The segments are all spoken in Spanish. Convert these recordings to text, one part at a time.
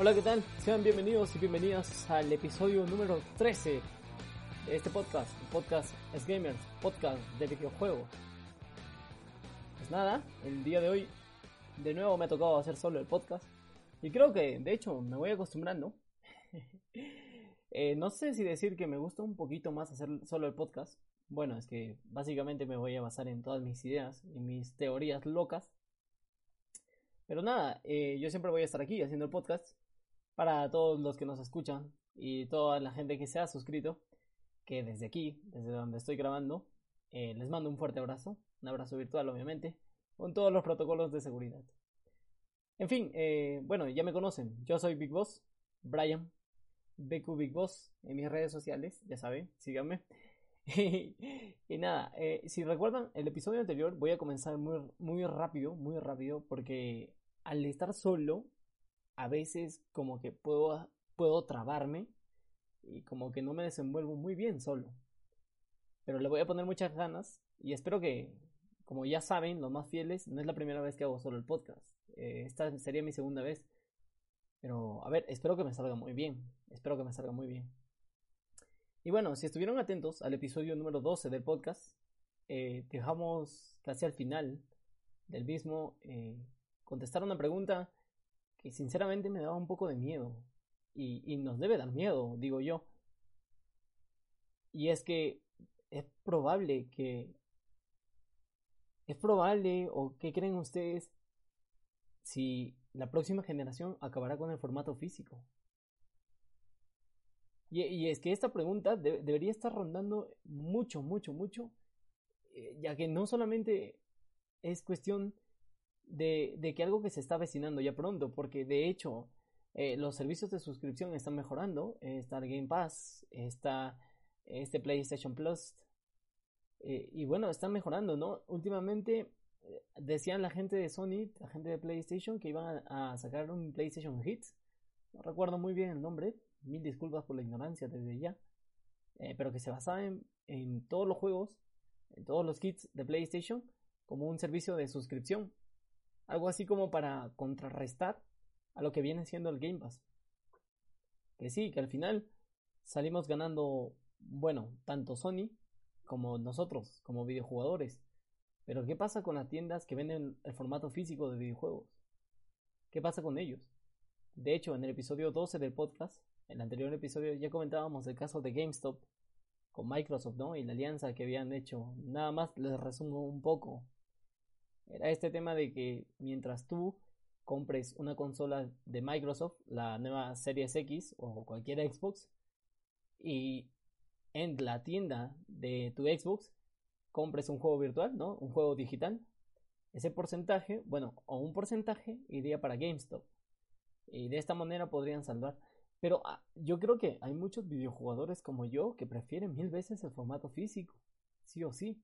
Hola, ¿qué tal? Sean bienvenidos y bienvenidas al episodio número 13 de este podcast, podcast Es Gamers, podcast de videojuegos. Pues nada, el día de hoy de nuevo me ha tocado hacer solo el podcast y creo que de hecho me voy acostumbrando. eh, no sé si decir que me gusta un poquito más hacer solo el podcast. Bueno, es que básicamente me voy a basar en todas mis ideas y mis teorías locas. Pero nada, eh, yo siempre voy a estar aquí haciendo el podcast para todos los que nos escuchan y toda la gente que se ha suscrito, que desde aquí, desde donde estoy grabando, eh, les mando un fuerte abrazo, un abrazo virtual obviamente, con todos los protocolos de seguridad. En fin, eh, bueno, ya me conocen, yo soy Big Boss, Brian, BQ Big Boss en mis redes sociales, ya saben, síganme. y nada, eh, si recuerdan el episodio anterior, voy a comenzar muy, muy rápido, muy rápido, porque al estar solo a veces como que puedo, puedo trabarme y como que no me desenvuelvo muy bien solo. Pero le voy a poner muchas ganas y espero que, como ya saben, los más fieles, no es la primera vez que hago solo el podcast. Eh, esta sería mi segunda vez. Pero, a ver, espero que me salga muy bien. Espero que me salga muy bien. Y bueno, si estuvieron atentos al episodio número 12 del podcast, eh, dejamos casi al final del mismo eh, contestar una pregunta que sinceramente me daba un poco de miedo. Y, nos debe dar miedo, digo yo. Y es que es probable que... Es probable, o qué creen ustedes, si la próxima generación acabará con el formato físico. Y, es que esta pregunta de, debería estar rondando mucho, mucho, mucho, eh, ya que no solamente es cuestión de, que algo que se está avecinando ya pronto, porque de hecho eh, los servicios de suscripción están mejorando, está el Game Pass, está este PlayStation Plus, eh, y bueno, están mejorando, ¿no? Últimamente eh, decían la gente de Sony, la gente de PlayStation, que iban a, sacar un PlayStation Hits, no recuerdo muy bien el nombre, mil disculpas por la ignorancia desde ya, eh, pero que se basaba en todos los juegos, en todos los kits de PlayStation, como un servicio de suscripción algo así como para contrarrestar a lo que viene siendo el Game Pass. Que sí, que al final salimos ganando, bueno, tanto Sony como nosotros, como videojugadores. Pero ¿qué pasa con las tiendas que venden el formato físico de videojuegos? ¿Qué pasa con ellos? De hecho, en el episodio 12 del podcast, en el anterior episodio ya comentábamos el caso de GameStop con Microsoft, ¿no? Y la alianza que habían hecho. Nada más les resumo un poco era este tema de que mientras tú compres una consola de Microsoft, la nueva Series X o cualquier Xbox, y en la tienda de tu Xbox compres un juego virtual, ¿no? Un juego digital, ese porcentaje, bueno, o un porcentaje iría para GameStop. Y de esta manera podrían salvar. Pero ah, yo creo que hay muchos videojugadores como yo que prefieren mil veces el formato físico, sí o sí.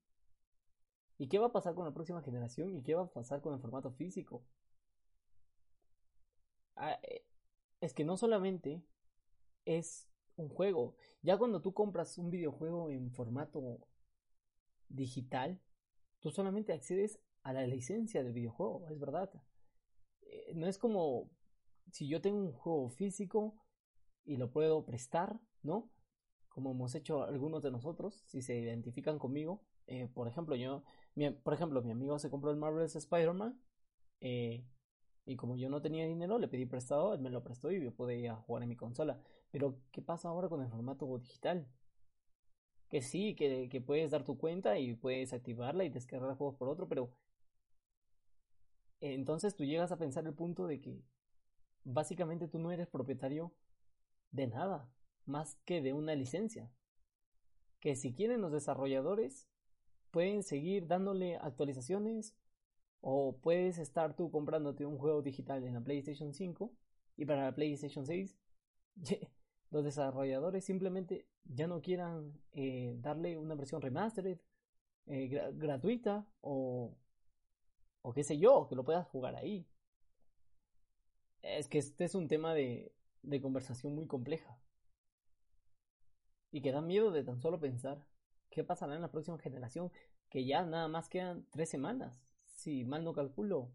¿Y qué va a pasar con la próxima generación? ¿Y qué va a pasar con el formato físico? Ah, eh, es que no solamente es un juego. Ya cuando tú compras un videojuego en formato digital, tú solamente accedes a la licencia del videojuego, es verdad. Eh, no es como si yo tengo un juego físico y lo puedo prestar, ¿no? Como hemos hecho algunos de nosotros, si se identifican conmigo. Eh, por ejemplo, yo por ejemplo, mi amigo se compró el Marvel's Spider-Man. Eh, y como yo no tenía dinero, le pedí prestado, él me lo prestó y yo podía jugar en mi consola. Pero, ¿qué pasa ahora con el formato digital? Que sí, que, que puedes dar tu cuenta y puedes activarla y descargar juegos por otro, pero entonces tú llegas a pensar el punto de que básicamente tú no eres propietario de nada, más que de una licencia. Que si quieren los desarrolladores, pueden seguir dándole actualizaciones o puedes estar tú comprándote un juego digital en la PlayStation 5 y para la PlayStation 6 los desarrolladores simplemente ya no quieran eh, darle una versión remastered eh, gra gratuita o o qué sé yo, que lo puedas jugar ahí. Es que este es un tema de, de conversación muy compleja. Y que da miedo de tan solo pensar qué pasará en la próxima generación, que ya nada más quedan tres semanas, si mal no calculo,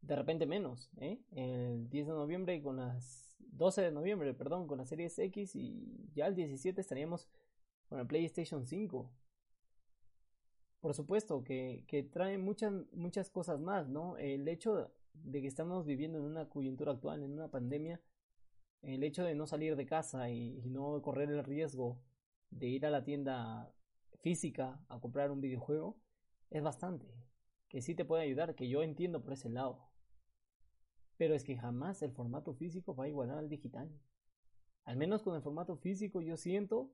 de repente menos, ¿eh? el 10 de noviembre con las 12 de noviembre, perdón, con la Series X y ya el 17 estaríamos con el PlayStation 5. Por supuesto que, que trae muchas, muchas cosas más, ¿no? El hecho de que estamos viviendo en una coyuntura actual, en una pandemia, el hecho de no salir de casa y, no correr el riesgo de ir a la tienda física a comprar un videojuego es bastante. Que sí te puede ayudar, que yo entiendo por ese lado. Pero es que jamás el formato físico va a igualar al digital. Al menos con el formato físico yo siento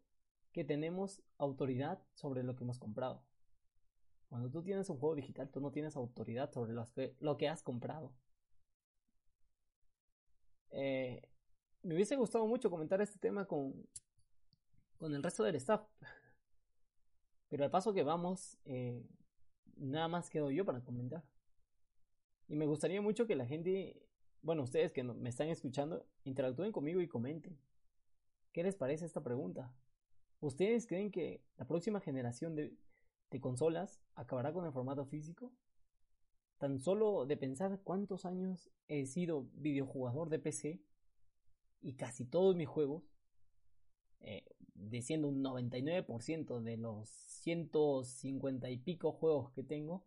que tenemos autoridad sobre lo que hemos comprado. Cuando tú tienes un juego digital, tú no tienes autoridad sobre lo que, has comprado. Eh, me hubiese gustado mucho comentar este tema con, con el resto del staff. Pero al paso que vamos, eh, nada más quedo yo para comentar. Y me gustaría mucho que la gente, bueno, ustedes que me están escuchando, interactúen conmigo y comenten. ¿Qué les parece esta pregunta? ¿Ustedes creen que la próxima generación de, de consolas acabará con el formato físico? Tan solo de pensar cuántos años he sido videojugador de PC y casi todos mis juegos, eh, diciendo un 99% de los 150 y pico juegos que tengo,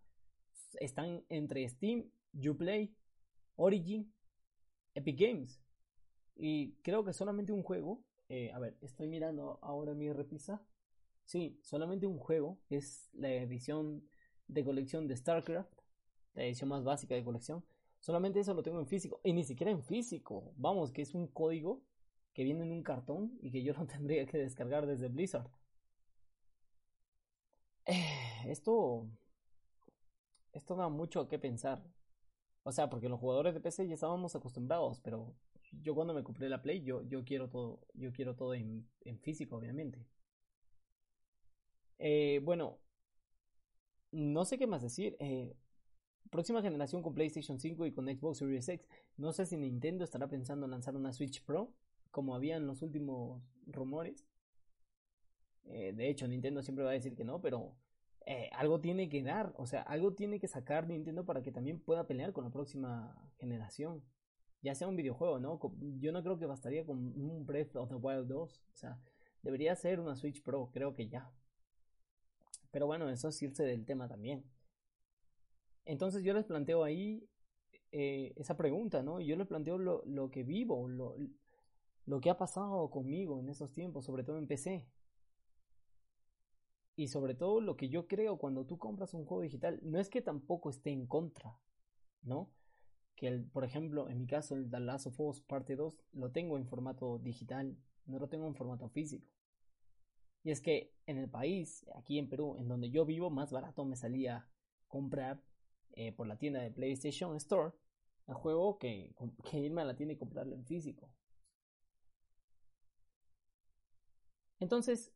están entre Steam, Uplay, Origin, Epic Games. Y creo que solamente un juego, eh, a ver, estoy mirando ahora mi repisa. Sí, solamente un juego, es la edición de colección de StarCraft, la edición más básica de colección, Solamente eso lo tengo en físico. Y ni siquiera en físico. Vamos, que es un código que viene en un cartón y que yo no tendría que descargar desde Blizzard. Esto. Esto da mucho que pensar. O sea, porque los jugadores de PC ya estábamos acostumbrados, pero yo cuando me compré la Play, yo, yo quiero todo, yo quiero todo en, en físico, obviamente. Eh, bueno, no sé qué más decir. Eh, próxima generación con PlayStation 5 y con Xbox Series X. No sé si Nintendo estará pensando en lanzar una Switch Pro, como había en los últimos rumores. Eh, de hecho, Nintendo siempre va a decir que no, pero eh, algo tiene que dar, o sea, algo tiene que sacar Nintendo para que también pueda pelear con la próxima generación. Ya sea un videojuego, ¿no? Yo no creo que bastaría con un Breath of the Wild 2. O sea, debería ser una Switch Pro, creo que ya. Pero bueno, eso es irse del tema también. Entonces yo les planteo ahí eh, esa pregunta, ¿no? Yo les planteo lo, lo que vivo, lo, lo que ha pasado conmigo en esos tiempos, sobre todo en PC. Y sobre todo lo que yo creo cuando tú compras un juego digital, no es que tampoco esté en contra, ¿no? Que, el, por ejemplo, en mi caso, el The Last of Parte 2 lo tengo en formato digital, no lo tengo en formato físico. Y es que en el país, aquí en Perú, en donde yo vivo, más barato me salía comprar eh, por la tienda de PlayStation Store el juego que, que irme a la tienda y comprarlo en físico. Entonces,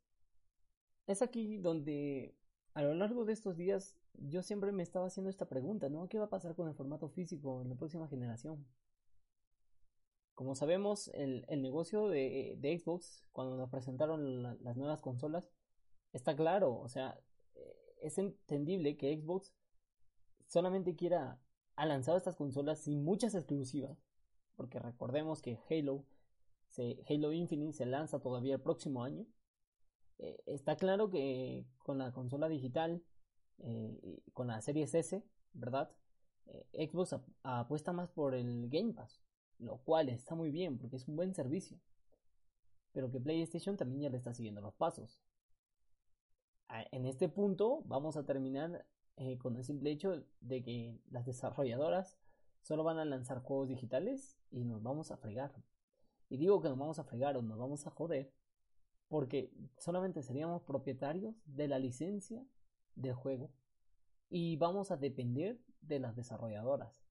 es aquí donde a lo largo de estos días yo siempre me estaba haciendo esta pregunta, ¿no? ¿Qué va a pasar con el formato físico en la próxima generación? Como sabemos, el, el negocio de, de, Xbox, cuando nos presentaron las nuevas consolas, está claro, o sea, eh, es entendible que Xbox solamente quiera ha lanzado estas consolas sin muchas exclusivas, porque recordemos que Halo, se, Halo Infinite se lanza todavía el próximo año. Eh, está claro que con la consola digital, eh, con la Series S, ¿verdad? Eh, Xbox apuesta más por el Game Pass, lo cual está muy bien porque es un buen servicio. Pero que PlayStation también ya le está siguiendo los pasos. En este punto vamos a terminar eh, con el simple hecho de que las desarrolladoras solo van a lanzar juegos digitales y nos vamos a fregar. Y digo que nos vamos a fregar o nos vamos a joder porque solamente seríamos propietarios de la licencia del juego y vamos a depender de las desarrolladoras,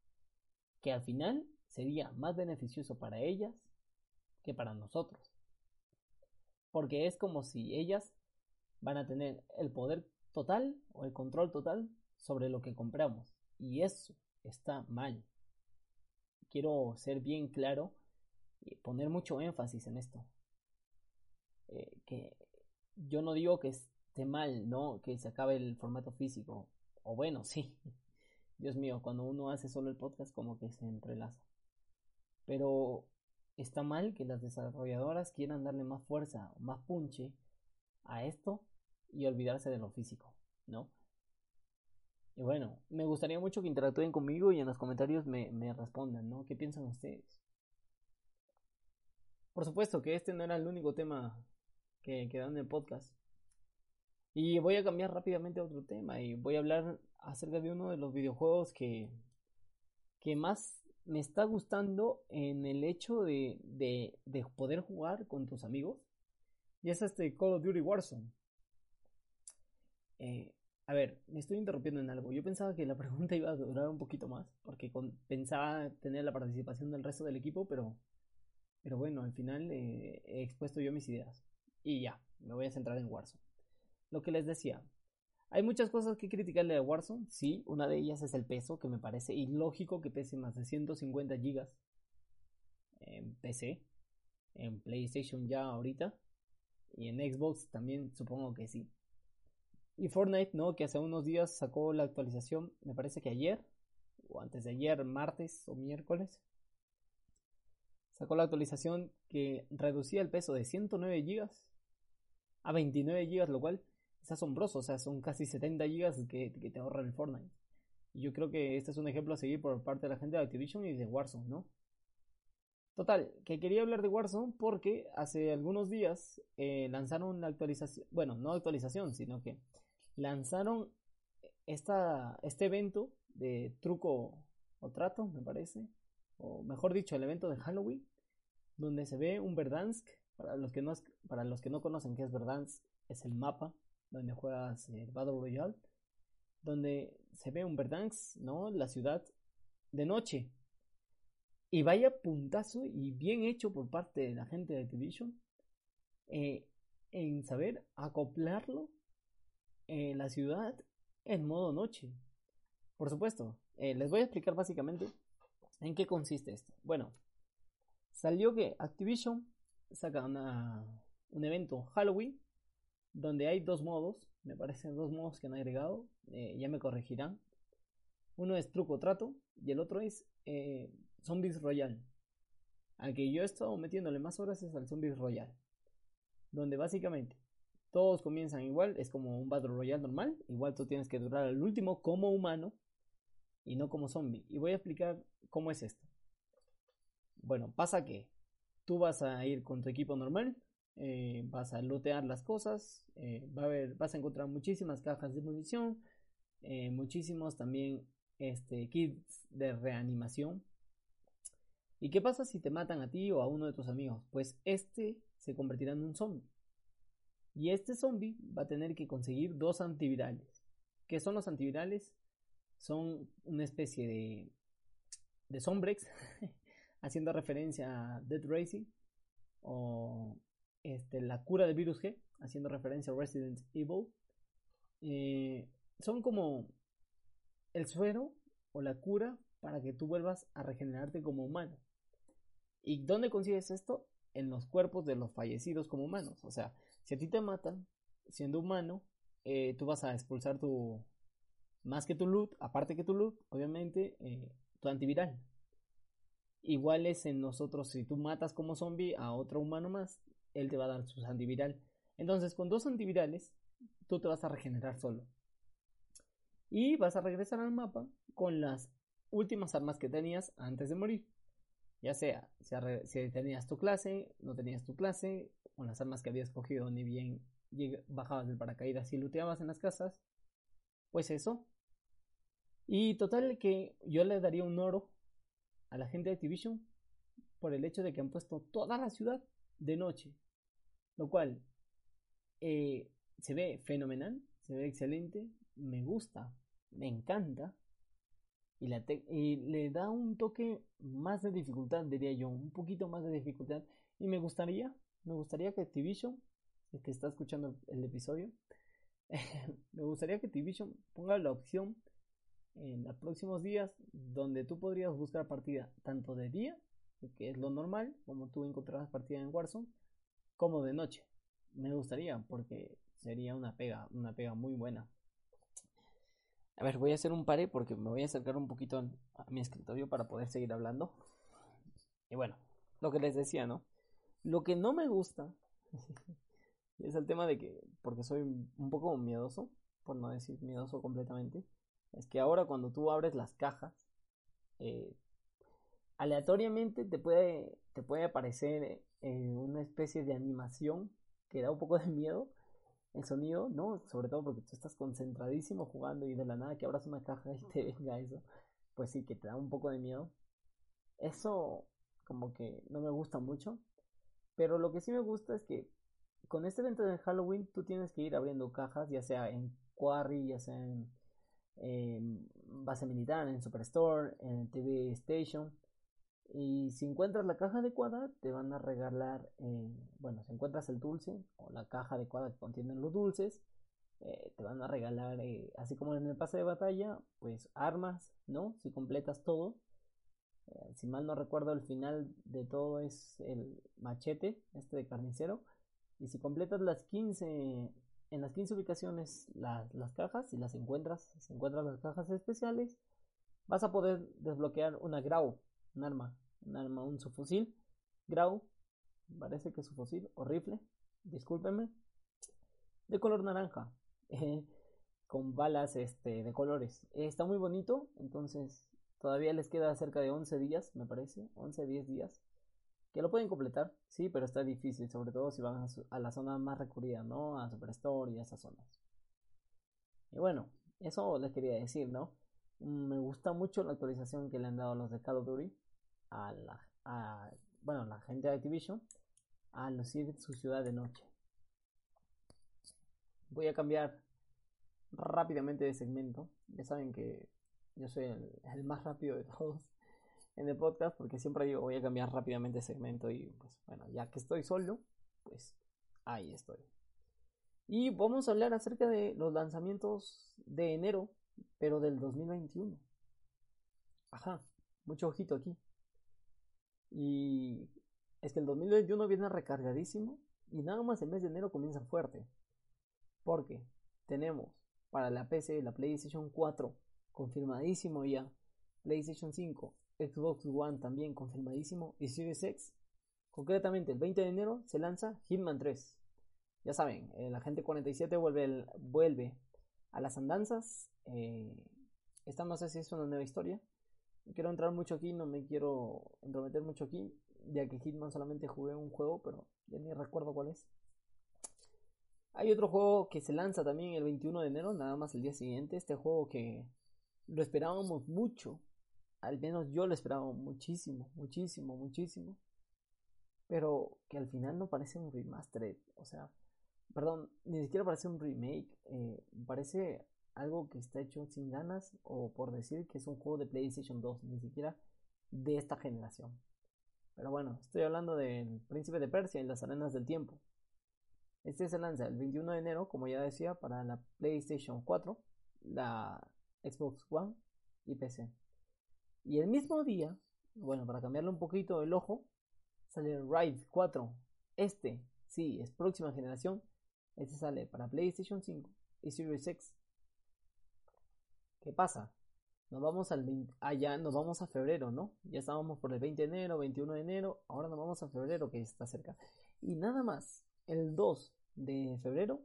que al final sería más beneficioso para ellas que para nosotros. Porque es como si ellas van a tener el poder total o el control total sobre lo que compramos. Y eso está mal. Quiero ser bien claro y poner mucho énfasis en esto. Eh, que yo no digo que esté mal, ¿no? Que se acabe el formato físico. O bueno, sí. Dios mío, cuando uno hace solo el podcast como que se entrelaza. Pero está mal que las desarrolladoras quieran darle más fuerza más punche a esto y olvidarse de lo físico, ¿no? Y bueno, me gustaría mucho que interactúen conmigo y en los comentarios me, me respondan, ¿no? ¿Qué piensan ustedes? Por supuesto que este no era el único tema que quedó en el podcast. Y voy a cambiar rápidamente a otro tema y voy a hablar acerca de uno de los videojuegos que, que más me está gustando en el hecho de, de, de poder jugar con tus amigos. Y es este Call of Duty Warzone. Eh, a ver, me estoy interrumpiendo en algo. Yo pensaba que la pregunta iba a durar un poquito más, porque pensaba tener la participación del resto del equipo, pero, pero bueno, al final eh, he expuesto yo mis ideas. Y ya, me voy a centrar en Warzone. Lo que les decía, hay muchas cosas que criticarle a Warzone, sí, una de ellas es el peso, que me parece ilógico que pese más de 150 GB en PC, en PlayStation ya ahorita, y en Xbox también supongo que sí. Y Fortnite, ¿no? Que hace unos días sacó la actualización, me parece que ayer, o antes de ayer, martes o miércoles, sacó la actualización que reducía el peso de 109 GB a 29 GB, lo cual es asombroso, o sea, son casi 70 GB que, te ahorra el Fortnite. Y yo creo que este es un ejemplo a seguir por parte de la gente de Activision y de Warzone, ¿no? Total, que quería hablar de Warzone porque hace algunos días eh, lanzaron una actualización, bueno, no actualización, sino que lanzaron esta, este evento de truco o trato, me parece, o mejor dicho, el evento de Halloween, donde se ve un Verdansk. Para los que no, para los que no conocen qué es Verdansk, es el mapa donde juegas el Battle Royale, donde se ve un Verdansk, ¿no? La ciudad de noche. Y vaya puntazo y bien hecho por parte de la gente de Activision eh, en saber acoplarlo en la ciudad en modo noche. Por supuesto, eh, les voy a explicar básicamente en qué consiste esto. Bueno, salió que Activision saca un evento Halloween donde hay dos modos, me parecen dos modos que han agregado, eh, ya me corregirán. Uno es truco trato y el otro es eh, Zombies Royal. Al que yo he estado metiéndole más horas es al Zombies Royal, donde básicamente todos comienzan igual, es como un Battle Royale normal, igual tú tienes que durar al último como humano y no como zombie. Y voy a explicar cómo es esto. Bueno, pasa que tú vas a ir con tu equipo normal, eh, vas a lootear las cosas, eh, va a haber, vas a encontrar muchísimas cajas de munición, eh, muchísimos también este, kits de reanimación. ¿Y qué pasa si te matan a ti o a uno de tus amigos? Pues este se convertirá en un zombie. Y este zombie va a tener que conseguir dos antivirales. ¿Qué son los antivirales? Son una especie de, de Sombrex, haciendo referencia a Dead Racing, o este, la cura del virus G, haciendo referencia a Resident Evil. Eh, son como el suero o la cura para que tú vuelvas a regenerarte como humano. ¿Y dónde consigues esto? En los cuerpos de los fallecidos como humanos. O sea, si a ti te matan, siendo humano, eh, tú vas a expulsar tu, más que tu loot, aparte que tu loot, obviamente, eh, tu antiviral. Igual es en nosotros, si tú matas como zombie a otro humano más, él te va a dar su antiviral. Entonces, con dos antivirales, tú te vas a regenerar solo. Y vas a regresar al mapa con las últimas armas que tenías antes de morir. Ya sea si tenías tu clase, no tenías tu clase, con las armas que habías cogido, ni bien bajabas del paracaídas y looteabas en las casas, pues eso. Y total que yo le daría un oro a la gente de Activision por el hecho de que han puesto toda la ciudad de noche. Lo cual eh, se ve fenomenal, se ve excelente, me gusta, me encanta. Y, la y le da un toque más de dificultad, diría yo, un poquito más de dificultad. Y me gustaría me gustaría que Activision, el que está escuchando el episodio, me gustaría que Activision ponga la opción en los próximos días donde tú podrías buscar partida tanto de día, que es lo normal, como tú encontrarás partida en Warzone, como de noche. Me gustaría porque sería una pega, una pega muy buena. A ver, voy a hacer un pare porque me voy a acercar un poquito a mi escritorio para poder seguir hablando. Y bueno, lo que les decía, ¿no? Lo que no me gusta es el tema de que, porque soy un poco miedoso, por no decir miedoso completamente, es que ahora cuando tú abres las cajas, eh, aleatoriamente te puede, te puede aparecer eh, una especie de animación que da un poco de miedo el sonido, ¿no? Sobre todo porque tú estás concentradísimo jugando y de la nada que abras una caja y te venga eso, pues sí que te da un poco de miedo. Eso como que no me gusta mucho, pero lo que sí me gusta es que con este evento de Halloween tú tienes que ir abriendo cajas, ya sea en Quarry, ya sea en, base militar, en Superstore, en TV Station. Y si encuentras la caja adecuada, te van a regalar, eh, bueno, si encuentras el dulce o la caja adecuada que contiene los dulces, eh, te van a regalar, eh, así como en el pase de batalla, pues armas, ¿no? Si completas todo. si mal no recuerdo, el final de todo es el machete, este de carnicero. Y si completas las 15 en las 15 ubicaciones las, cajas, si las encuentras, si encuentras las cajas especiales, vas a poder desbloquear una Grau, un arma, un arma, un subfusil. Grau, parece que es subfusil o rifle, discúlpenme, de color naranja, con balas este, de colores. está muy bonito, entonces todavía les queda cerca de 11 días, me parece, 11, 10 días que lo pueden completar, sí, pero está difícil, sobre todo si van a, la zona más recurrida, ¿no? A Superstore y a esas zonas. Y bueno, eso les quería decir, ¿no? Me gusta mucho la actualización que le han dado a los de Call of Duty a la, bueno, la gente de Activision a lucir su ciudad de noche. Voy a cambiar rápidamente de segmento. Ya saben que yo soy el más rápido de todos en el podcast porque siempre digo voy a cambiar rápidamente segmento y pues bueno, ya que estoy solo, pues ahí estoy. Y vamos a hablar acerca de los lanzamientos de enero, pero del 2021. Ajá, mucho ojito aquí. Y es que el 2021 viene recargadísimo y nada más el mes de enero comienza fuerte. Porque tenemos para la PC la PlayStation 4 confirmadísimo ya, PlayStation 5 Xbox One también confirmadísimo y Series X. Concretamente, el 20 de enero se lanza Hitman 3. Ya saben, el agente 47 vuelve, vuelve a las andanzas. Eh, esta no sé si es una nueva historia. No quiero entrar mucho aquí, no me quiero entrometer mucho aquí, ya que Hitman solamente jugué un juego, pero ya ni recuerdo cuál es. Hay otro juego que se lanza también el 21 de enero, nada más el día siguiente. Este juego que lo esperábamos mucho, al menos yo lo esperaba muchísimo, muchísimo, muchísimo. Pero que al final no parece un remastered. O sea, perdón, ni siquiera parece un remake. Eh, parece algo que está hecho sin ganas o por decir que es un juego de PlayStation 2, ni siquiera de esta generación. Pero bueno, estoy hablando del Príncipe de Persia y las arenas del tiempo. Este se lanza el 21 de enero, como ya decía, para la PlayStation 4, la Xbox One y PC. Y el mismo día, bueno, para cambiarle un poquito el ojo, sale Ride 4. Este, sí, es próxima generación. Este sale para PlayStation 5 y Series X. ¿Qué pasa? Nos vamos al 20, allá, nos vamos a febrero, ¿no? Ya estábamos por el 20 de enero, 21 de enero, ahora nos vamos a febrero que está cerca. Y nada más, el 2 de febrero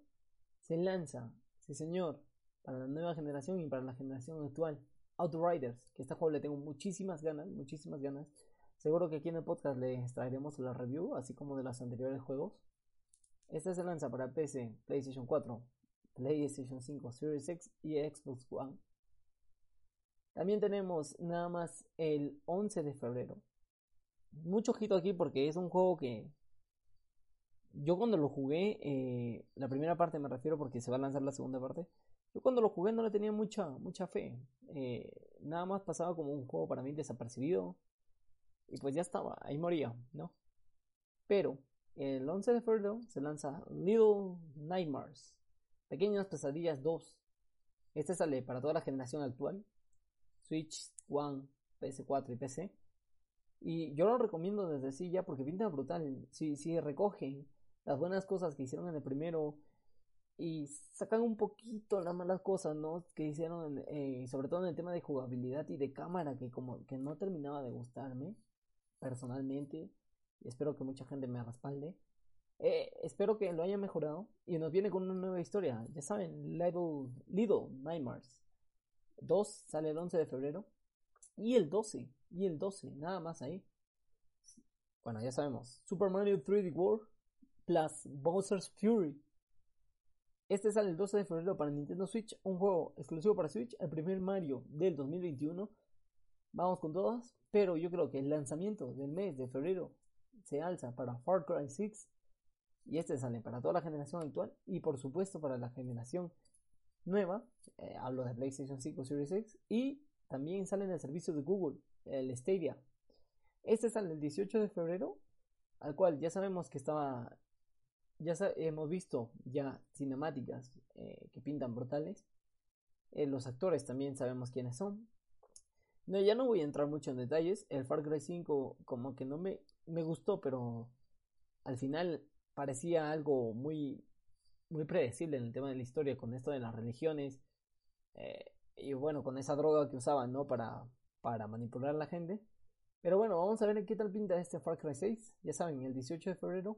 se lanza, sí señor, para la nueva generación y para la generación actual, Outriders, que este juego le tengo muchísimas ganas, muchísimas ganas. Seguro que aquí en el podcast le traeremos la review, así como de los anteriores juegos. Este se lanza para PC, PlayStation 4, PlayStation 5, Series X y Xbox One. También tenemos nada más el 11 de febrero. Mucho ojito aquí porque es un juego que yo cuando lo jugué, eh, la primera parte me refiero porque se va a lanzar la segunda parte. Yo cuando lo jugué no le tenía mucha, mucha fe. Eh, nada más pasaba como un juego para mí desapercibido. Y pues ya estaba, ahí moría, ¿no? Pero el 11 de febrero se lanza Little Nightmares, Pequeñas Pesadillas 2. Este sale para toda la generación actual, Switch, One, PS4 y PC. Y yo lo recomiendo desde sí ya porque pinta brutal. Si, si recoge las buenas cosas que hicieron en el primero, y sacan un poquito las malas cosas, ¿no? Que hicieron, eh, sobre todo en el tema de jugabilidad y de cámara, que como que no terminaba de gustarme, personalmente. espero que mucha gente me respalde. Eh, espero que lo haya mejorado y nos viene con una nueva historia. Ya saben, Little, Little Nightmares 2 sale el 11 de febrero y el 12, y el 12, nada más ahí. Bueno, ya sabemos, Super Mario 3D World plus Bowser's Fury. Este sale el 12 de febrero para Nintendo Switch, un juego exclusivo para Switch, el primer Mario del 2021. Vamos con todas, pero yo creo que el lanzamiento del mes de febrero se alza para Far Cry 6 y este sale para toda la generación actual y por supuesto para la generación nueva, eh, hablo de PlayStation 5 Series X y también sale en el servicio de Google, el Stadia. Este sale el 18 de febrero, al cual ya sabemos que estaba, ya hemos visto ya cinemáticas eh, que pintan brutales. Eh, los actores también sabemos quiénes son. No, ya no voy a entrar mucho en detalles. El Far Cry 5 como que no me, me gustó, pero al final parecía algo muy, muy predecible en el tema de la historia con esto de las religiones. Eh, y bueno, con esa droga que usaban, ¿no? Para, para manipular a la gente. Pero bueno, vamos a ver qué tal pinta este Far Cry 6. Ya saben, el 18 de febrero.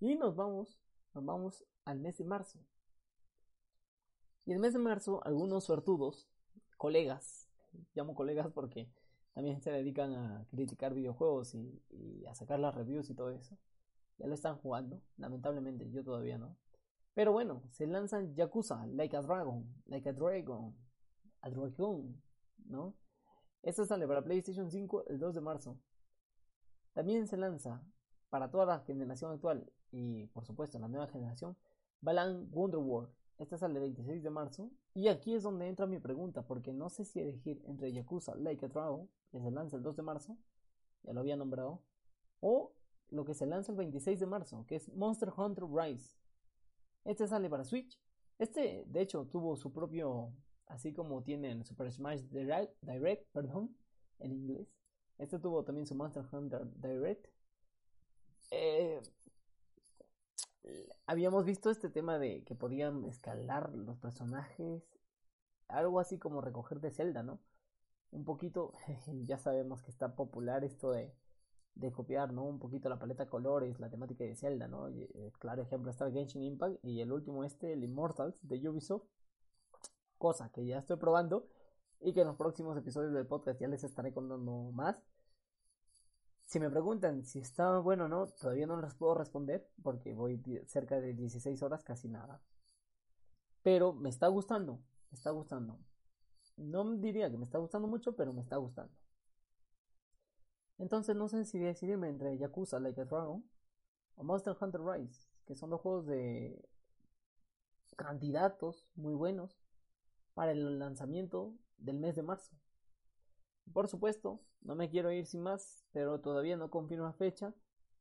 Y nos vamos, nos vamos al mes de marzo. Y el mes de marzo, algunos suertudos, colegas, llamo colegas porque también se dedican a criticar videojuegos y, a sacar las reviews y todo eso. Ya lo están jugando, lamentablemente, yo todavía no. Pero bueno, se lanzan Yakuza, Like a Dragon, Like a Dragon, a Dragon, ¿no? Esto sale para PlayStation 5 el 2 de marzo. También se lanza para toda la generación actual y por supuesto la nueva generación Balan Wonderworld. Esta sale el 26 de marzo. Y aquí es donde entra mi pregunta, porque no sé si elegir entre Yakuza Like a Dragon, que se lanza el 2 de marzo, ya lo había nombrado, o lo que se lanza el 26 de marzo, que es Monster Hunter Rise. Este sale para Switch. Este, de hecho, tuvo su propio, así como tienen Super Smash Direct, perdón, en inglés. Este tuvo también su Monster Hunter Direct. Eh, habíamos visto este tema de que podían escalar los personajes. Algo así como recoger de Zelda, ¿no? Un poquito, ya sabemos que está popular esto de de copiar, ¿no? Un poquito la paleta de colores, la temática de Zelda, ¿no? Eh, claro ejemplo está el Genshin Impact y el último este, el Immortals de Ubisoft. Cosa que ya estoy probando y que en los próximos episodios del podcast ya les estaré contando más. Si me preguntan si está bueno o no, todavía no les puedo responder porque voy cerca de 16 horas, casi nada. Pero me está gustando, me está gustando. No diría que me está gustando mucho, pero me está gustando. Entonces no sé si decidirme entre Yakuza Like a Dragon o Monster Hunter Rise, que son dos juegos de candidatos muy buenos para el lanzamiento del mes de marzo. Por supuesto, no me quiero ir sin más, pero todavía no confirma fecha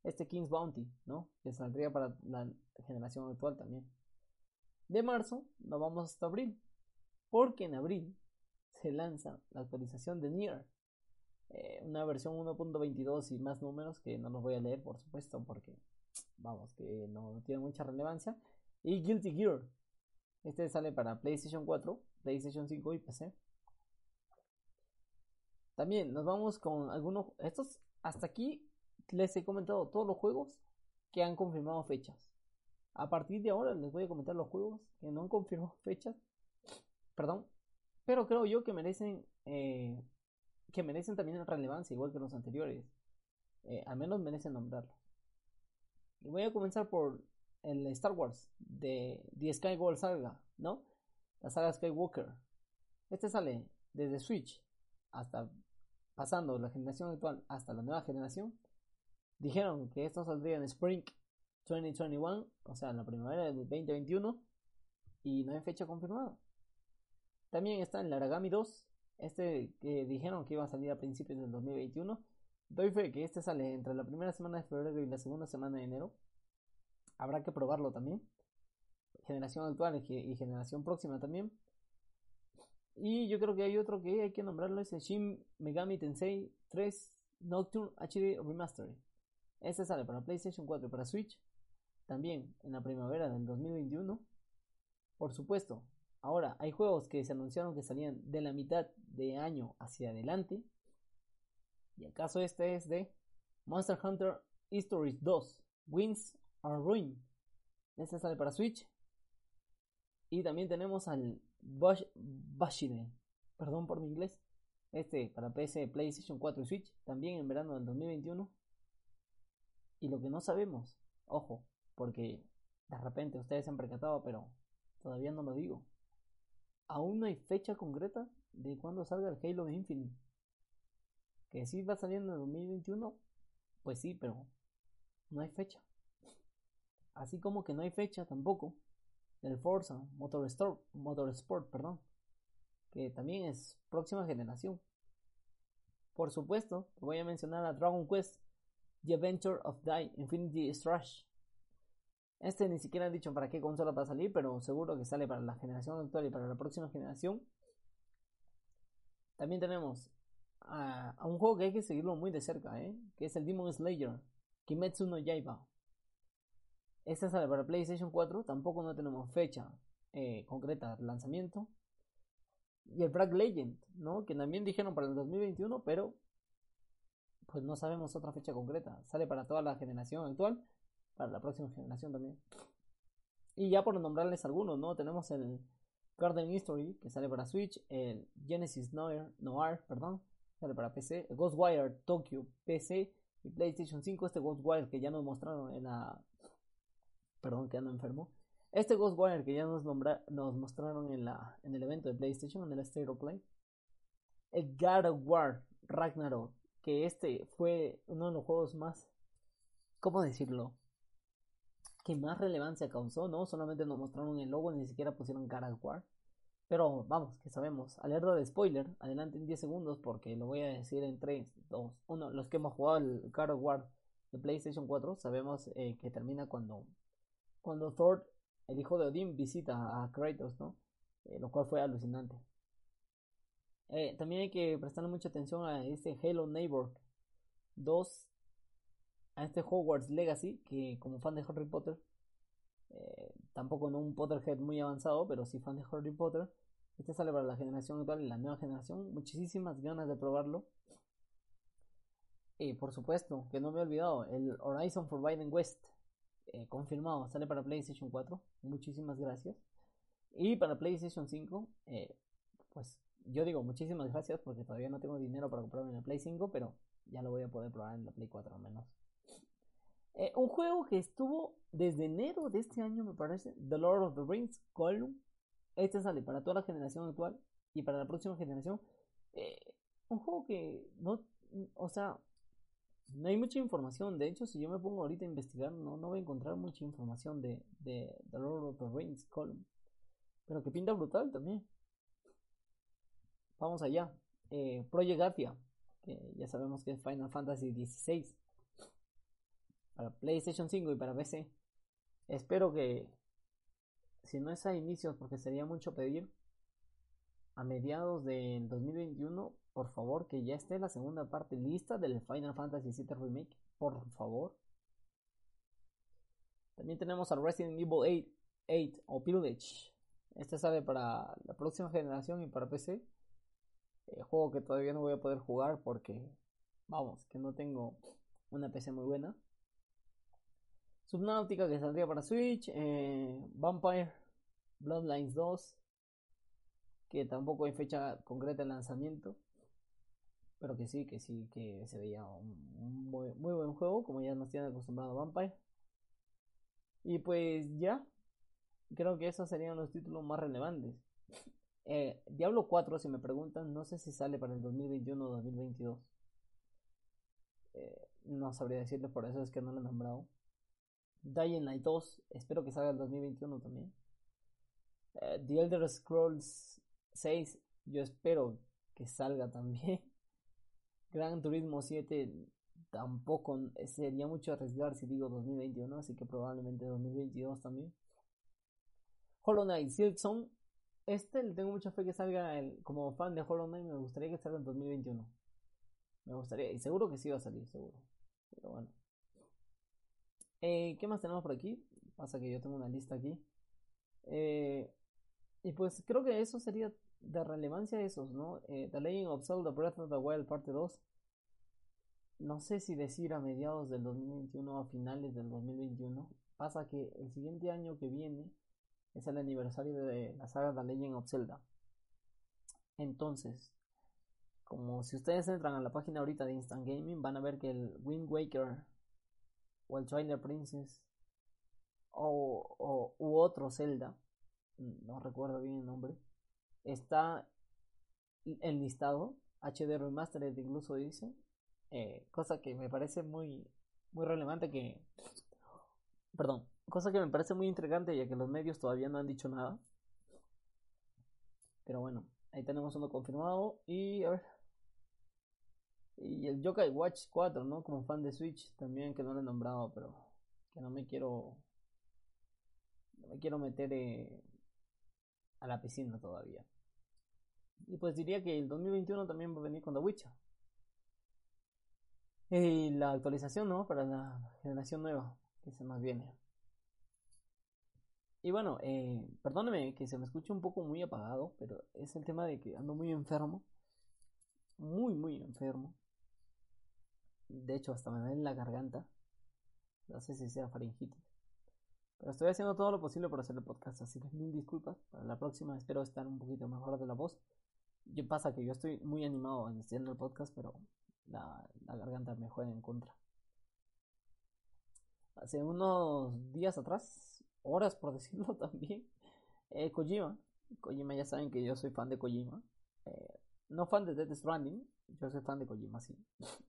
este King's Bounty, ¿no? Que saldría para la generación actual también. De marzo nos vamos hasta abril, porque en abril se lanza la actualización de Nier eh, una versión 1.22 y más números que no los voy a leer, por supuesto, porque vamos, que no, tiene mucha relevancia. Y Guilty Gear. Este sale para PlayStation 4, PlayStation 5 y PC. También nos vamos con algunos. Estos, hasta aquí les he comentado todos los juegos que han confirmado fechas. A partir de ahora les voy a comentar los juegos que no han confirmado fechas. Perdón. Pero creo yo que merecen eh, que merecen también relevancia, igual que los anteriores. Eh, al menos merecen nombrarlo. Y voy a comenzar por el Star Wars de The Skywalker Saga, ¿no? La saga Skywalker. Este sale desde Switch hasta pasando la generación actual hasta la nueva generación. Dijeron que esto saldría en Spring 2021, o sea, en la primavera del 2021, y no hay fecha confirmada. También está en Laragami 2, este que dijeron que iba a salir a principios del 2021. Doy fe que este sale entre la primera semana de febrero y la segunda semana de enero. Habrá que probarlo también. Generación actual y generación próxima también. Y yo creo que hay otro que hay que nombrarlo, es el Shin Megami Tensei 3 Nocturne HD Remastered. Este sale para PlayStation 4 y para Switch. También en la primavera del 2021. Por supuesto, Ahora, hay juegos que se anunciaron que salían de la mitad de año hacia adelante. Y el caso este es de Monster Hunter Stories 2, Wins are Ruin. Este sale para Switch. Y también tenemos al Bashide, perdón por mi inglés. Este para PC, PlayStation 4 y Switch, también en verano del 2021. Y lo que no sabemos, ojo, porque de repente ustedes se han percatado, pero todavía no lo digo. Aún no hay fecha concreta de cuándo salga el Halo Infinite. Que si va saliendo en 2021, pues sí, pero no hay fecha. Así como que no hay fecha tampoco del Forza Motorsport, Motorsport perdón, que también es próxima generación. Por supuesto, voy a mencionar a Dragon Quest The Adventure of Die Infinity Strash. Este ni siquiera han dicho para qué consola va a salir, pero seguro que sale para la generación actual y para la próxima generación. También tenemos a, un juego que hay que seguirlo muy de cerca, ¿eh? que es el Demon Slayer, Kimetsu no Yaiba. Este sale para PlayStation 4, tampoco no tenemos fecha eh, concreta de lanzamiento. Y el Black Legend, ¿no? Que también dijeron para el 2021, pero pues no sabemos otra fecha concreta. Sale para toda la generación actual para la próxima generación también. Y ya por nombrarles algunos, ¿no? Tenemos el Garden History, que sale para Switch, el Genesis Noir, Noir perdón, sale para PC, el Ghostwire Tokyo PC y PlayStation 5, este Ghostwire que ya nos mostraron en la... Perdón, que ando enfermo. Este Ghostwire que ya nos, nos mostraron en, la, en el evento de PlayStation, en el Stereo Play. El God of War Ragnarok, que este fue uno de los juegos más, ¿cómo decirlo? que más relevancia causó, ¿no? Solamente nos mostraron el logo, ni siquiera pusieron God of War. Pero vamos, que sabemos. Alerta de spoiler, adelante en 10 segundos porque lo voy a decir en 3, 2, 1. Los que hemos jugado el God of War de PlayStation 4 sabemos eh, que termina cuando, cuando Thor, el hijo de Odin, visita a Kratos, ¿no? Eh, lo cual fue alucinante. Eh, también hay que prestarle mucha atención a este Halo Neighbor 2 a este Hogwarts Legacy, que como fan de Harry Potter, eh, tampoco no un Potterhead muy avanzado, pero sí fan de Harry Potter. Este sale para la generación actual y la nueva generación. Muchísimas ganas de probarlo. Y por supuesto, que no me he olvidado, el Horizon Forbidden West, eh, confirmado, sale para PlayStation 4. Muchísimas gracias. Y para PlayStation 5, eh, pues yo digo muchísimas gracias porque todavía no tengo dinero para comprarme en la Play 5, pero ya lo voy a poder probar en la Play 4 al menos. Eh, un juego que estuvo desde enero de este año, me parece, The Lord of the Rings Column. Este sale para toda la generación actual y para la próxima generación. Un juego que no, o sea, no hay mucha información. De hecho, si yo me pongo ahorita a investigar, no, no voy a encontrar mucha información de, de The Lord of the Rings Column. Pero que pinta brutal también. Vamos allá. Eh, Project Athia, que ya sabemos que es Final Fantasy XVI para PlayStation 5 y para PC. Espero que, si no es a inicios, porque sería mucho pedir, a mediados del 2021, por favor, que ya esté la segunda parte lista del Final Fantasy VII Remake, por favor. También tenemos al Resident Evil 8, o Village. Este sale para la próxima generación y para PC. Eh, juego que todavía no voy a poder jugar porque, vamos, que no tengo una PC muy buena. Subnautica que saldría para Switch, eh, Vampire, Bloodlines 2, que tampoco hay fecha concreta de lanzamiento, pero que sí, que sí, que se veía un, muy, buen juego, como ya nos tienen acostumbrado Vampire. Y pues ya, creo que esos serían los títulos más relevantes. Eh, Diablo 4, si me preguntan, no sé si sale para el 2021 o 2022. Eh, no sabría decirles, por eso es que no lo he nombrado. Dying Light 2, espero que salga el 2021 también. Eh, The Elder Scrolls 6, yo espero que salga también. Gran Turismo 7 tampoco sería mucho arriesgar si digo 2021, así que probablemente 2022 también. Hollow Knight Silksong, este le tengo mucha fe que salga el, como fan de Hollow Knight, me gustaría que salga en 2021. Me gustaría, y seguro que sí va a salir, seguro. Pero bueno. Eh, ¿Qué más tenemos por aquí? Pasa que yo tengo una lista aquí. Eh, y pues creo que eso sería de relevancia esos, ¿no? Eh, the Legend of Zelda Breath of the Wild parte 2. no sé si decir a mediados del 2021 o a finales del 2021. Pasa que el siguiente año que viene es el aniversario de la saga The Legend of Zelda. Entonces, como si ustedes entran a la página ahorita de Instant Gaming, van a ver que el Wind Waker o el Twilight Princess o, o u otro Zelda, no recuerdo bien el nombre, está enlistado, HD Remastered incluso dice, eh, cosa que me parece muy, muy relevante que, perdón, cosa que me parece muy intrigante ya que los medios todavía no han dicho nada. Pero bueno, ahí tenemos uno confirmado y a ver. Y el Yokai Watch 4, ¿no? Como fan de Switch también que no lo he nombrado, pero que no me quiero no me quiero meter eh, a la piscina todavía. Y pues diría que el 2021 también va a venir con The Witcher. Y la actualización, ¿no? Para la generación nueva que se nos viene. Y bueno, eh, perdóneme que se me escuche un poco muy apagado, pero es el tema de que ando muy enfermo. Muy, muy enfermo. De hecho, hasta me da en la garganta. No sé si sea faringitis. Pero estoy haciendo todo lo posible para hacer el podcast, así que mil disculpas. Para la próxima espero estar un poquito mejor de la voz. Yo pasa que yo estoy muy animado haciendo el podcast, pero la, la garganta me juega en contra. Hace unos días atrás, horas por decirlo también, eh, Kojima. Kojima ya saben que yo soy fan de Kojima. Eh, no fan de Death Stranding, yo soy fan de Kojima, sí.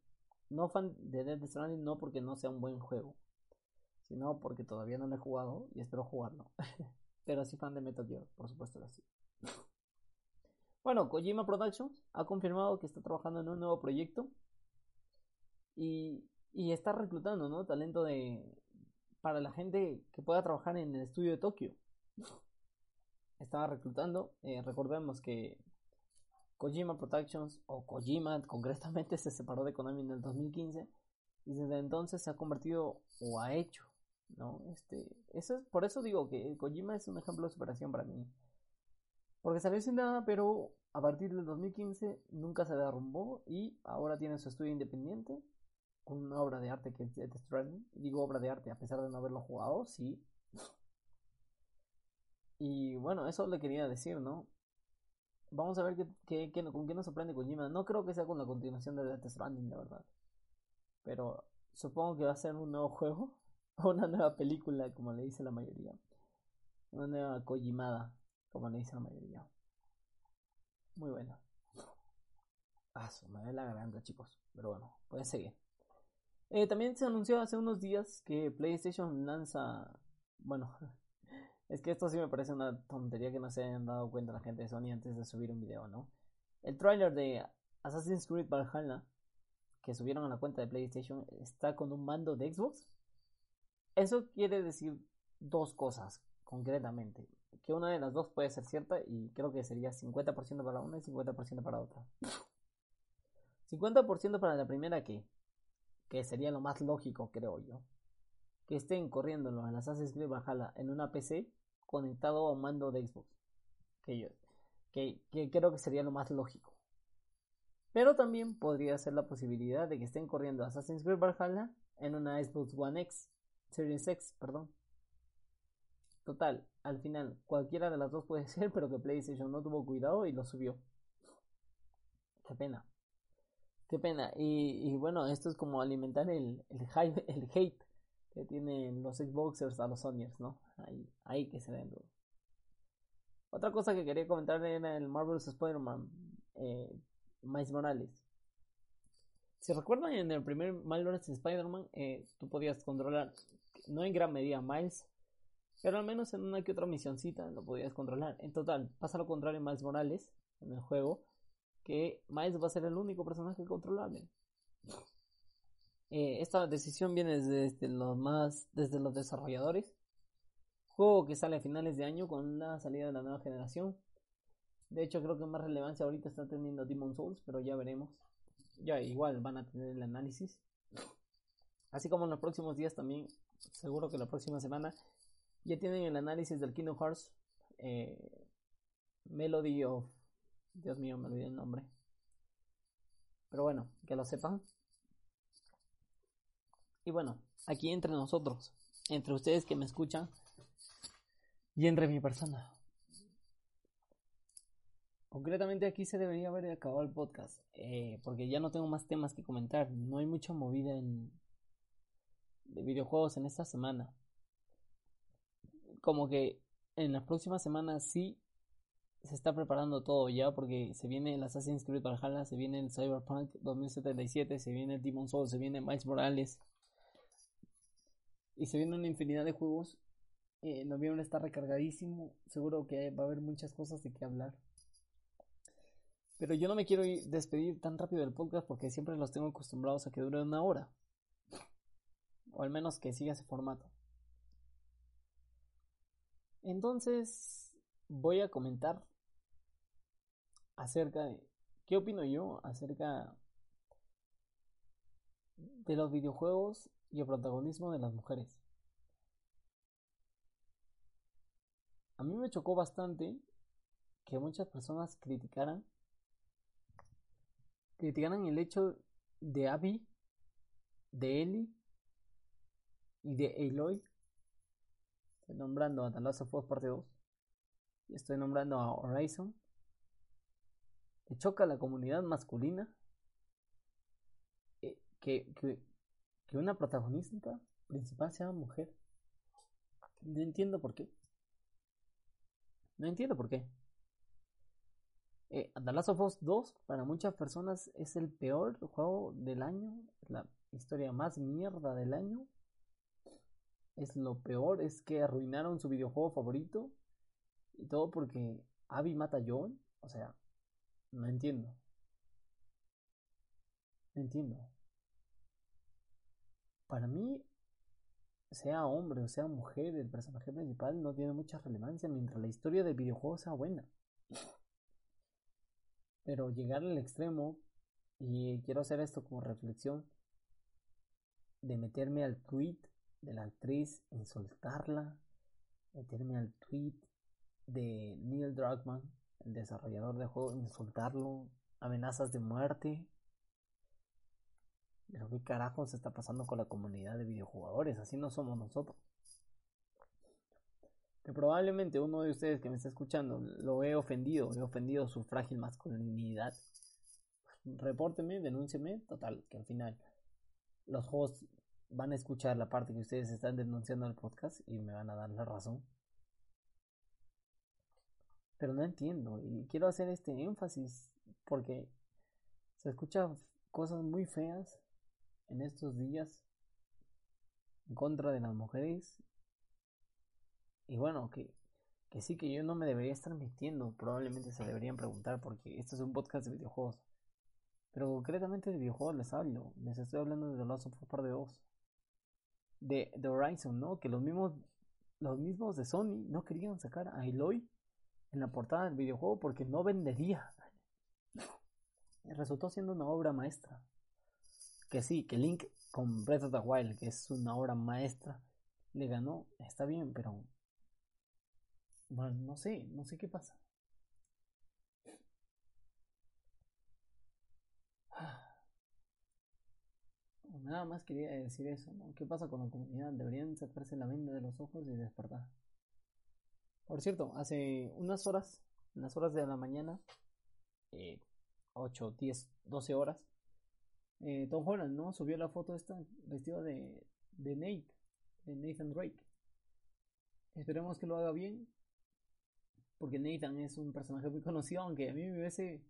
No fan de Death Stranding no porque no sea un buen juego, sino porque todavía no lo he jugado y espero jugarlo. Pero sí fan de Metal Gear, por supuesto que sí. Bueno, Kojima Productions ha confirmado que está trabajando en un nuevo proyecto y, y está reclutando, ¿no? Talento de para la gente que pueda trabajar en el estudio de Tokio. Estaba reclutando, eh, recordemos que Kojima Productions o Kojima concretamente se separó de Konami en el 2015 y desde entonces se ha convertido o ha hecho, ¿no? Este, eso es, por eso digo que Kojima es un ejemplo de superación para mí. Porque salió sin nada, pero a partir del 2015 nunca se derrumbó y ahora tiene su estudio independiente con una obra de arte que es Death Stranding. Digo obra de arte a pesar de no haberlo jugado, sí. Y bueno, eso le quería decir, ¿no? Vamos a ver qué, qué, con qué nos sorprende Kojima. No creo que sea con la continuación de Death Stranding, de verdad. Pero supongo que va a ser un nuevo juego o una nueva película, como le dice la mayoría. Una nueva Kojimada, como le dice la mayoría. Muy buena. Ah, me da la garganta, chicos. Pero bueno, pueden seguir. Eh, también se anunció hace unos días que PlayStation lanza. Bueno, es que esto sí me parece una tontería que no se hayan dado cuenta la gente de Sony antes de subir un video, ¿no? El trailer de Assassin's Creed Valhalla que subieron a la cuenta de PlayStation está con un mando de Xbox. Eso quiere decir dos cosas concretamente. Que una de las dos puede ser cierta y creo que sería 50% para una y 50% para otra. 50% para la primera que que sería lo más lógico, creo yo, que estén corriendo en Assassin's Creed Valhalla en una PC conectado a un mando de Xbox. Que, yo, que, que creo que sería lo más lógico. Pero también podría ser la posibilidad de que estén corriendo Assassin's Creed Valhalla en una Xbox One X, Series X, perdón. Total, al final, cualquiera de las dos puede ser, pero que PlayStation no tuvo cuidado y lo subió. Qué pena. Qué pena. Y, bueno, esto es como alimentar el, el, el hate que tienen los Xboxers a los Sonyers, ¿no? Ahí, ahí que se ven Otra cosa que quería comentar era el Marvel's Spider-Man, eh, Miles Morales. Si recuerdan, en el primer Miles Spider-Man, eh, tú podías controlar, no en gran medida Miles, pero al menos en una que otra misioncita lo podías controlar. En total, pasa lo contrario en Miles Morales, en el juego que Miles va a ser el único personaje controlable. Eh, esta decisión viene desde, los más, desde los desarrolladores. Juego que sale a finales de año con la salida de la nueva generación. De hecho, creo que más relevancia ahorita está teniendo Demon Souls, pero ya veremos. Ya igual van a tener el análisis. Así como en los próximos días también, seguro que la próxima semana, ya tienen el análisis del Kingdom Hearts eh, Melody of Dios mío, me olvidé el nombre. Pero bueno, que lo sepan. Y bueno, aquí entre nosotros, entre ustedes que me escuchan y entre mi persona. Concretamente aquí se debería haber acabado el podcast, eh, porque ya no tengo más temas que comentar, no hay mucha movida en, de videojuegos en esta semana. Como que en las próximas semanas sí se está preparando todo ya, porque se viene el Assassin's Creed Valhalla, se viene el Cyberpunk 2077, se viene el Demon Souls, se viene Miles Morales, y se viene una infinidad de juegos. Eh, noviembre está recargadísimo, seguro que va a haber muchas cosas de qué hablar. Pero yo no me quiero despedir tan rápido del podcast porque siempre los tengo acostumbrados a que dure una hora. O al menos que siga ese formato. Entonces voy a comentar acerca de qué opino yo acerca de los videojuegos y el protagonismo de las mujeres. A mí me chocó bastante que muchas personas criticaran criticaran el hecho de Abby, de Ellie y de Aloy. Estoy nombrando a The Last of Us parte 2. Y estoy nombrando a Horizon. Que choca la comunidad masculina. Eh, que, que, una protagonista principal sea mujer. No entiendo por qué. No entiendo por qué. Eh, The of Us 2 para muchas personas es el peor juego del año, la historia más mierda del año. Es lo peor, es que arruinaron su videojuego favorito y todo porque Abby mata a Joel. O sea, no entiendo. No entiendo. Para mí, sea hombre o sea mujer, el personaje principal no tiene mucha relevancia mientras la historia del videojuego sea buena. Pero llegar al extremo, y quiero hacer esto como reflexión, de meterme al tweet de la actriz, insultarla, meterme al tweet de Neil Druckmann, el desarrollador de juego, insultarlo, amenazas de muerte. Pero qué carajo se está pasando con la comunidad de videojugadores, así no somos nosotros que probablemente uno de ustedes que me está escuchando lo he ofendido, he ofendido su frágil masculinidad. Repórteme, denúncieme, total, que al final los hosts van a escuchar la parte que ustedes están denunciando en el podcast y me van a dar la razón. Pero no entiendo y quiero hacer este énfasis porque se escuchan cosas muy feas en estos días en contra de las mujeres y bueno, que, que sí que yo no me debería estar metiendo, probablemente se deberían preguntar porque esto es un podcast de videojuegos. Pero concretamente de videojuegos les hablo, les estoy hablando de The Last of Us Part 2. De, de Horizon, ¿no? Que los mismos, los mismos de Sony no querían sacar a Eloy en la portada del videojuego porque no vendería. Resultó siendo una obra maestra. Que sí, que Link con Breath of the Wild, que es una obra maestra, le ganó, está bien, pero bueno, no sé, no sé qué pasa. Nada más quería decir eso, ¿no? ¿Qué pasa con la comunidad? Deberían sacarse la venda de los ojos y despertar. Por cierto, hace unas horas, unas horas de la mañana, eh, 8, 10, 12 horas, eh, Tom Holland, ¿no? Subió la foto esta vestido de, de Nate, de Nathan Drake. Esperemos que lo haga bien porque Nathan es un personaje muy conocido, aunque a mí me hubiese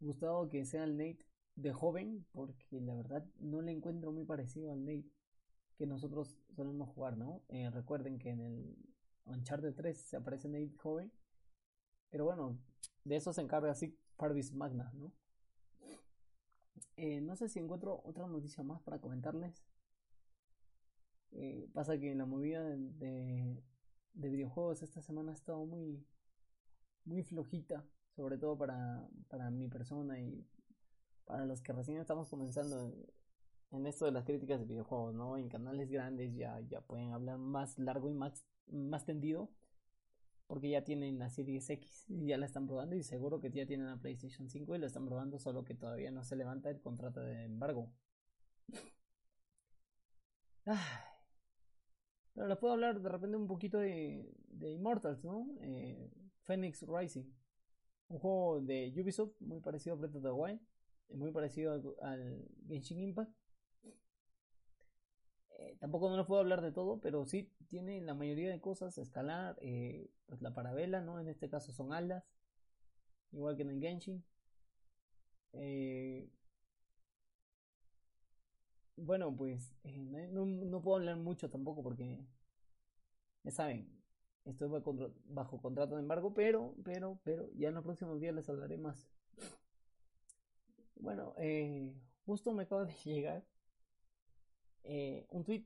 gustado que sea el Nate de joven, porque la verdad no le encuentro muy parecido al Nate que nosotros solemos jugar, ¿no? Eh, recuerden que en el Uncharted 3 se aparece Nate joven, pero bueno, de eso se encarga así Parvis Magna, ¿no? Eh, no sé si encuentro otra noticia más para comentarles. Eh, pasa que la movida de, de videojuegos esta semana ha estado muy, muy flojita, sobre todo para, para mi persona y para los que recién estamos comenzando en esto de las críticas de videojuegos, ¿no? En canales grandes ya, ya pueden hablar más largo y más, más tendido porque ya tienen la Series X y ya la están probando y seguro que ya tienen la PlayStation 5 y la están probando, solo que todavía no se levanta el contrato de embargo. Pero les puedo hablar de repente un poquito de, de Immortals, ¿no? Eh, Phoenix Rising. Un juego de Ubisoft muy parecido a Breath of the Wild. Muy parecido al, Genshin Impact. Eh, tampoco no les puedo hablar de todo, pero sí tiene la mayoría de cosas, escalar, eh, pues la parabela, ¿no? En este caso son alas, igual que en el Genshin. Eh, bueno, pues no, no, puedo hablar mucho tampoco porque, ya saben, estoy bajo, contrato de embargo, pero, pero, pero, ya en los próximos días les hablaré más. Bueno, justo me acaba de llegar eh, un tweet,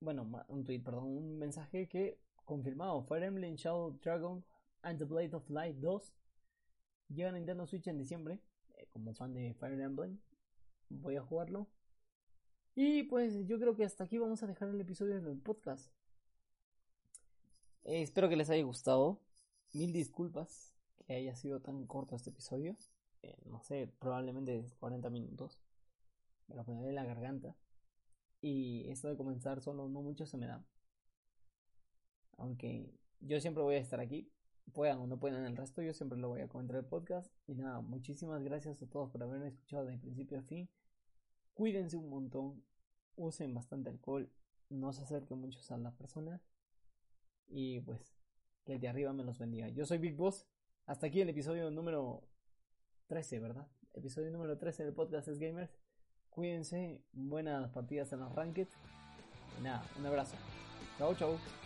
bueno, un tweet, perdón, un mensaje que confirmado Fire Emblem Shadow Dragon and the Blade of Light 2 llega a Nintendo Switch en diciembre. Eh, como fan de Fire Emblem, voy a jugarlo. Y pues yo creo que hasta aquí vamos a dejar el episodio del podcast. Eh, espero que les haya gustado. Mil disculpas que haya sido tan corto este episodio. No sé, probablemente 40 minutos. Me lo poneré en la garganta. Y esto de comenzar solo no mucho se me da. Aunque yo siempre voy a estar aquí. Puedan o no puedan el resto, yo siempre lo voy a comentar el podcast. Y nada, muchísimas gracias a todos por haberme escuchado de principio a fin. Cuídense un montón. Usen bastante alcohol. No se acerquen mucho a las personas. Y pues, que el de arriba me los bendiga. Yo soy Big Boss. Hasta aquí el episodio número 13, ¿verdad? Episodio número 13 del podcast es Gamers. Cuídense, buenas partidas en los ranked. Y nada, un abrazo. Chau, chau.